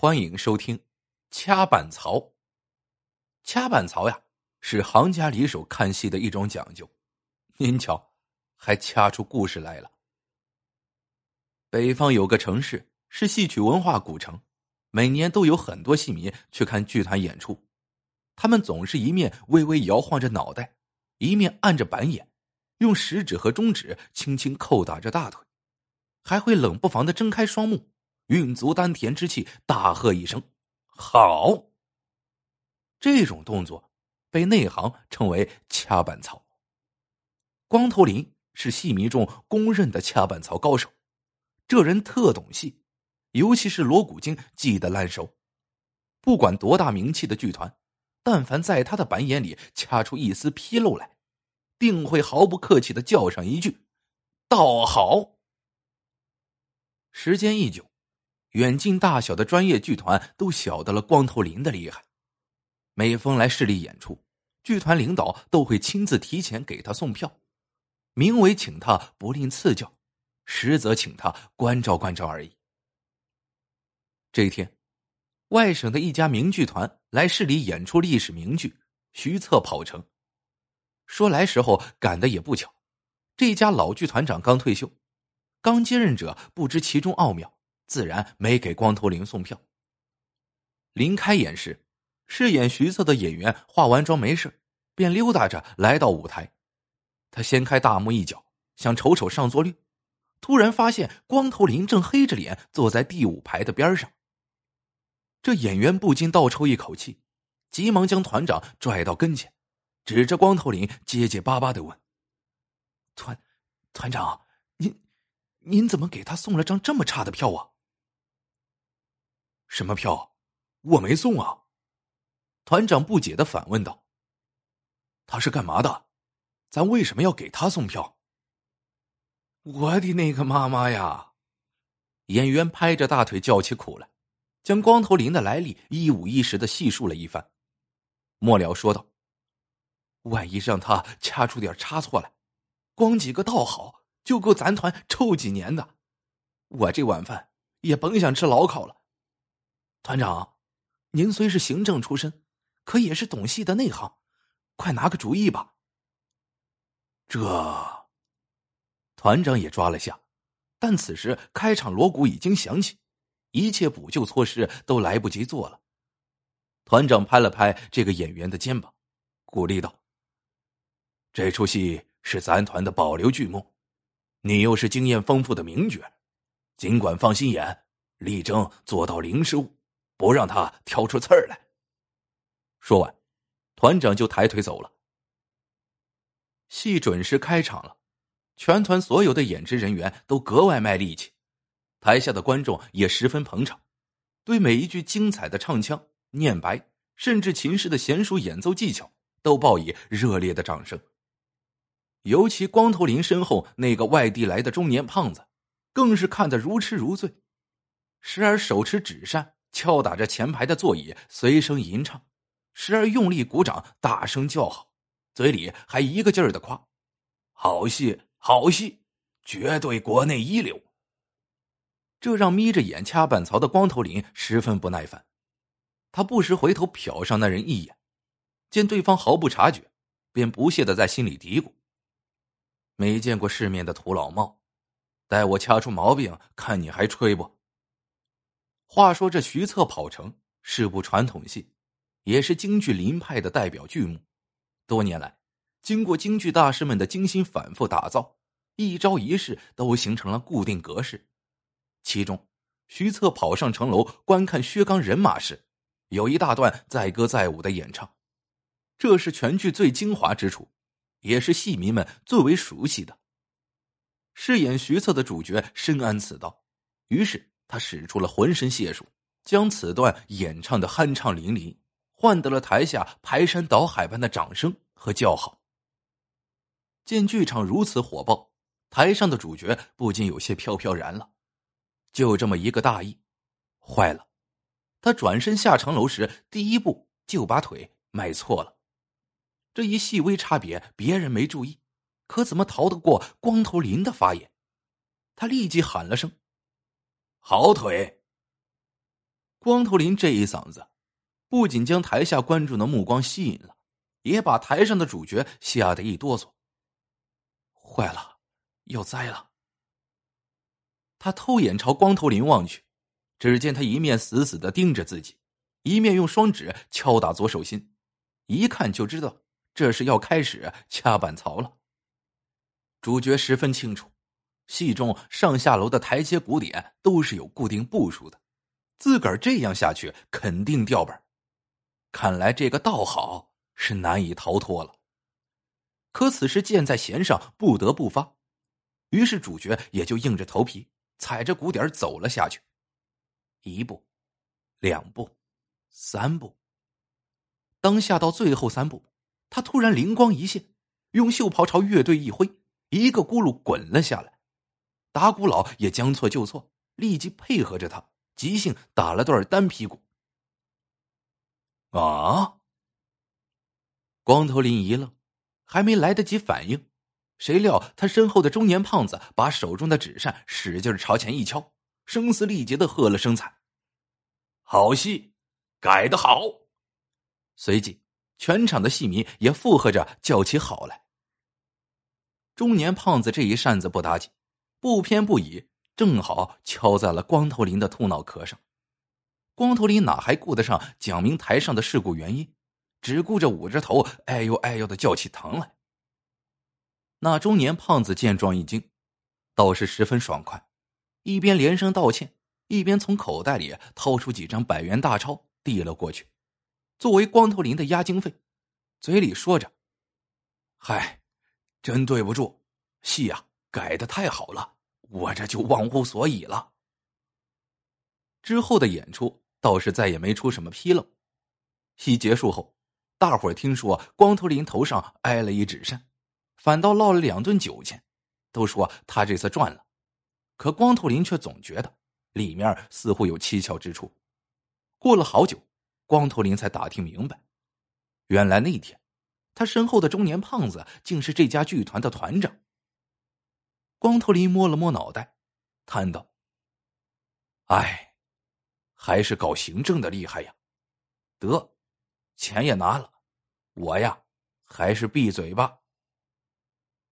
欢迎收听《掐板槽》。掐板槽呀，是行家里手看戏的一种讲究。您瞧，还掐出故事来了。北方有个城市是戏曲文化古城，每年都有很多戏迷去看剧团演出。他们总是一面微微摇晃着脑袋，一面按着板眼，用食指和中指轻轻叩打着大腿，还会冷不防的睁开双目。运足丹田之气，大喝一声：“好！”这种动作被内行称为“掐板槽”。光头林是戏迷中公认的掐板槽高手，这人特懂戏，尤其是锣鼓经记得烂熟。不管多大名气的剧团，但凡在他的板眼里掐出一丝纰漏来，定会毫不客气的叫上一句：“倒好！”时间一久。远近大小的专业剧团都晓得了光头林的厉害，每逢来市里演出，剧团领导都会亲自提前给他送票，名为请他不吝赐教，实则请他关照关照而已。这一天，外省的一家名剧团来市里演出历史名剧《徐策跑城》，说来时候赶的也不巧，这家老剧团长刚退休，刚接任者不知其中奥妙。自然没给光头林送票。临开演时，饰演徐策的演员化完妆没事，便溜达着来到舞台。他掀开大幕一角，想瞅瞅上座率，突然发现光头林正黑着脸坐在第五排的边上。这演员不禁倒抽一口气，急忙将团长拽到跟前，指着光头林结结巴巴的问：“团团长，您您怎么给他送了张这么差的票啊？”什么票？我没送啊！团长不解的反问道：“他是干嘛的？咱为什么要给他送票？”我的那个妈妈呀！演员拍着大腿叫起苦来，将光头林的来历一五一十的细述了一番。末了说道：“万一让他掐出点差错来，光几个倒好就够咱团臭几年的。我这晚饭也甭想吃牢烤了。”团长，您虽是行政出身，可也是懂戏的内行，快拿个主意吧。这，团长也抓了下，但此时开场锣鼓已经响起，一切补救措施都来不及做了。团长拍了拍这个演员的肩膀，鼓励道：“这出戏是咱团的保留剧目，你又是经验丰富的名角，尽管放心演，力争做到零失误。”不让他挑出刺儿来。说完，团长就抬腿走了。戏准时开场了，全团所有的演职人员都格外卖力气，台下的观众也十分捧场，对每一句精彩的唱腔、念白，甚至琴师的娴熟演奏技巧，都报以热烈的掌声。尤其光头林身后那个外地来的中年胖子，更是看得如痴如醉，时而手持纸扇。敲打着前排的座椅，随声吟唱，时而用力鼓掌，大声叫好，嘴里还一个劲儿的夸：“好戏，好戏，绝对国内一流。”这让眯着眼掐板槽的光头林十分不耐烦，他不时回头瞟上那人一眼，见对方毫不察觉，便不屑的在心里嘀咕：“没见过世面的土老帽，待我掐出毛病，看你还吹不？”话说这徐策跑城是部传统戏，也是京剧林派的代表剧目。多年来，经过京剧大师们的精心反复打造，一招一式都形成了固定格式。其中，徐策跑上城楼观看薛刚人马时，有一大段载歌载舞的演唱，这是全剧最精华之处，也是戏迷们最为熟悉的。饰演徐策的主角深谙此道，于是。他使出了浑身解数，将此段演唱的酣畅淋漓，换得了台下排山倒海般的掌声和叫好。见剧场如此火爆，台上的主角不禁有些飘飘然了。就这么一个大意，坏了！他转身下城楼时，第一步就把腿迈错了。这一细微差别，别人没注意，可怎么逃得过光头林的法眼？他立即喊了声。好腿！光头林这一嗓子，不仅将台下观众的目光吸引了，也把台上的主角吓得一哆嗦。坏了，要栽了！他偷眼朝光头林望去，只见他一面死死的盯着自己，一面用双指敲打左手心，一看就知道这是要开始掐板槽了。主角十分清楚，戏中上下楼的台阶鼓点都是有固定步数的，自个儿这样下去肯定掉本。看来这个道好是难以逃脱了。可此时箭在弦上，不得不发，于是主角也就硬着头皮。踩着鼓点走了下去，一步，两步，三步。当下到最后三步，他突然灵光一现，用袖袍朝乐队一挥，一个轱辘滚了下来。打鼓佬也将错就错，立即配合着他，即兴打了段单皮鼓。啊！光头林一愣，还没来得及反应。谁料他身后的中年胖子把手中的纸扇使劲朝前一敲，声嘶力竭的喝了声惨：“好戏，改得好！”随即，全场的戏迷也附和着叫起好来。中年胖子这一扇子不打紧，不偏不倚，正好敲在了光头林的兔脑壳上。光头林哪还顾得上讲明台上的事故原因，只顾着捂着头，哎呦哎呦的叫起疼来。那中年胖子见状一惊，倒是十分爽快，一边连声道歉，一边从口袋里掏出几张百元大钞递了过去，作为光头林的押金费，嘴里说着：“嗨，真对不住，戏呀改的太好了，我这就忘乎所以了。”之后的演出倒是再也没出什么纰漏。戏结束后，大伙儿听说光头林头上挨了一纸扇。反倒落了两顿酒钱，都说他这次赚了，可光头林却总觉得里面似乎有蹊跷之处。过了好久，光头林才打听明白，原来那天他身后的中年胖子竟是这家剧团的团长。光头林摸了摸脑袋，叹道：“哎，还是搞行政的厉害呀！得，钱也拿了，我呀，还是闭嘴吧。”